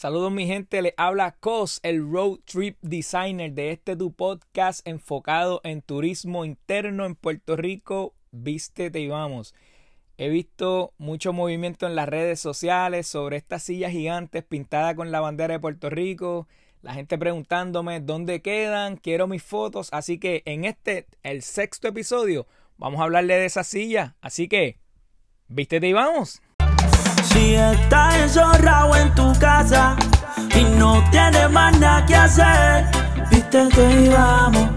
Saludos mi gente, le habla Cos, el road trip designer de este tu podcast enfocado en turismo interno en Puerto Rico. Vístete y vamos. He visto mucho movimiento en las redes sociales sobre estas sillas gigantes pintadas con la bandera de Puerto Rico. La gente preguntándome dónde quedan, quiero mis fotos. Así que en este, el sexto episodio, vamos a hablarle de esa silla. Así que, vístete y vamos. Si estás encerrado en tu casa y no tienes más nada que hacer, vístete y vamos.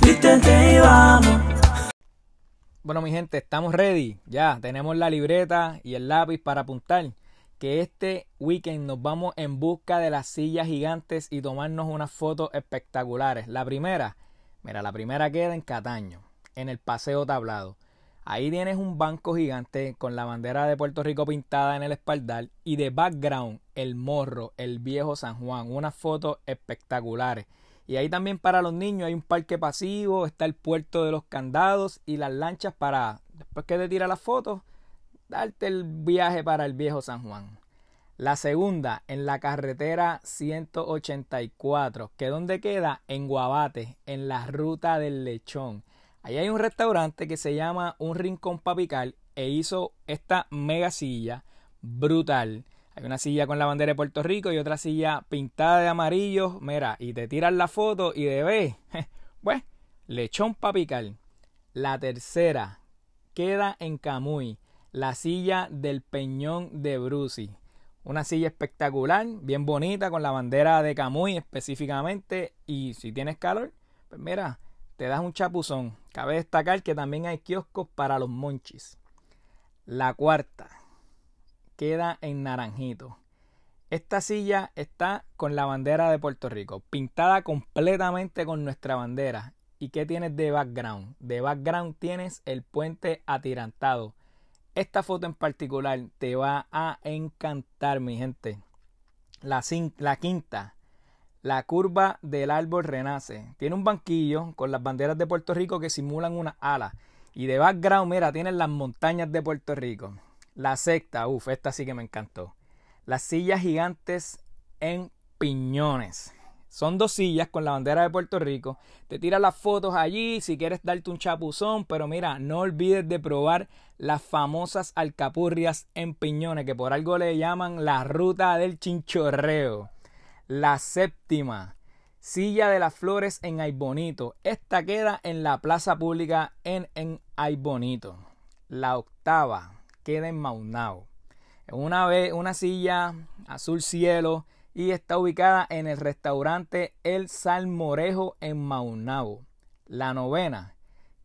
Vístete y vamos. Bueno, mi gente, estamos ready. Ya tenemos la libreta y el lápiz para apuntar que este weekend nos vamos en busca de las sillas gigantes y tomarnos unas fotos espectaculares. La primera, mira, la primera queda en Cataño, en el Paseo Tablado. Ahí tienes un banco gigante con la bandera de Puerto Rico pintada en el espaldar y de background el morro, el viejo San Juan, unas fotos espectaculares. Y ahí también para los niños hay un parque pasivo, está el puerto de los candados y las lanchas para, después que te tira las fotos, darte el viaje para el viejo San Juan. La segunda, en la carretera 184, que donde queda en Guabate, en la ruta del lechón. Ahí hay un restaurante que se llama Un Rincón Papical e hizo esta mega silla brutal. Hay una silla con la bandera de Puerto Rico y otra silla pintada de amarillo. Mira, y te tiran la foto y de ve. Pues, lechón papical. La tercera queda en Camuy. La silla del Peñón de Bruci. Una silla espectacular, bien bonita, con la bandera de Camuy específicamente. Y si tienes calor, pues mira, te das un chapuzón. Cabe destacar que también hay kioscos para los monchis. La cuarta queda en Naranjito. Esta silla está con la bandera de Puerto Rico, pintada completamente con nuestra bandera. ¿Y qué tienes de background? De background tienes el puente atirantado. Esta foto en particular te va a encantar, mi gente. La, la quinta la curva del árbol renace. Tiene un banquillo con las banderas de Puerto Rico que simulan una ala. Y de background, mira, tienen las montañas de Puerto Rico. La sexta, uff, esta sí que me encantó. Las sillas gigantes en piñones. Son dos sillas con la bandera de Puerto Rico. Te tiras las fotos allí si quieres darte un chapuzón. Pero mira, no olvides de probar las famosas alcapurrias en piñones, que por algo le llaman la ruta del chinchorreo. La séptima, Silla de las Flores en Aybonito. Esta queda en la plaza pública en, en Aybonito. La octava queda en Maunao. Una, vez, una silla azul cielo y está ubicada en el restaurante El Salmorejo en Maunao. La novena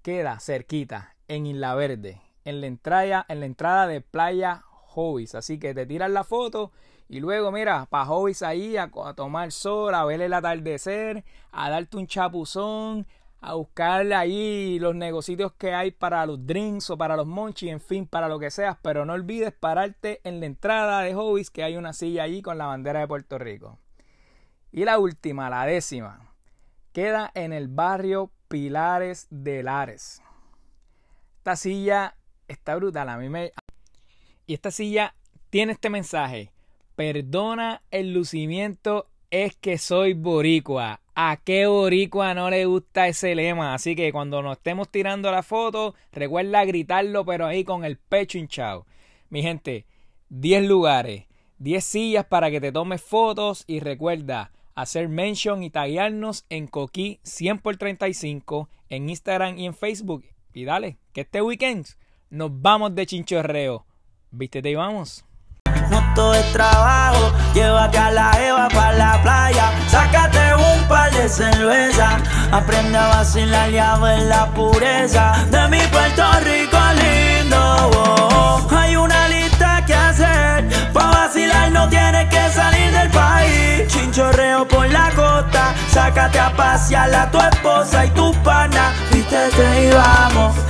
queda cerquita en Isla Verde, en la entrada, en la entrada de Playa Hobbies. Así que te tiras la foto y luego, mira, para hobbies ahí, a, tomar sol, a ver el atardecer, a darte un chapuzón, a buscarle ahí los negocios que hay para los drinks o para los monchis, en fin, para lo que seas. Pero no olvides pararte en la entrada de hobbies, que hay una silla allí con la bandera de Puerto Rico. Y la última, la décima, queda en el barrio Pilares de Lares. Esta silla está brutal, a mí me... Y esta silla tiene este mensaje Perdona el lucimiento, es que soy boricua. ¿A qué boricua no le gusta ese lema? Así que cuando nos estemos tirando la foto, recuerda gritarlo, pero ahí con el pecho hinchado. Mi gente, 10 lugares, 10 sillas para que te tomes fotos y recuerda hacer mention y taguearnos en Coquí 100 por 35 en Instagram y en Facebook. Y dale, que este weekend nos vamos de chinchorreo. Vístete y vamos no todo es trabajo. Llévate a la Eva para la playa, sácate un par de cerveza. Aprende a vacilar y a ver la pureza de mi Puerto Rico lindo. Hay una lista que hacer, para vacilar no tienes que salir del país. Chinchorreo por la costa, sácate a pasear a tu esposa y tu pana. Vístete y vamos.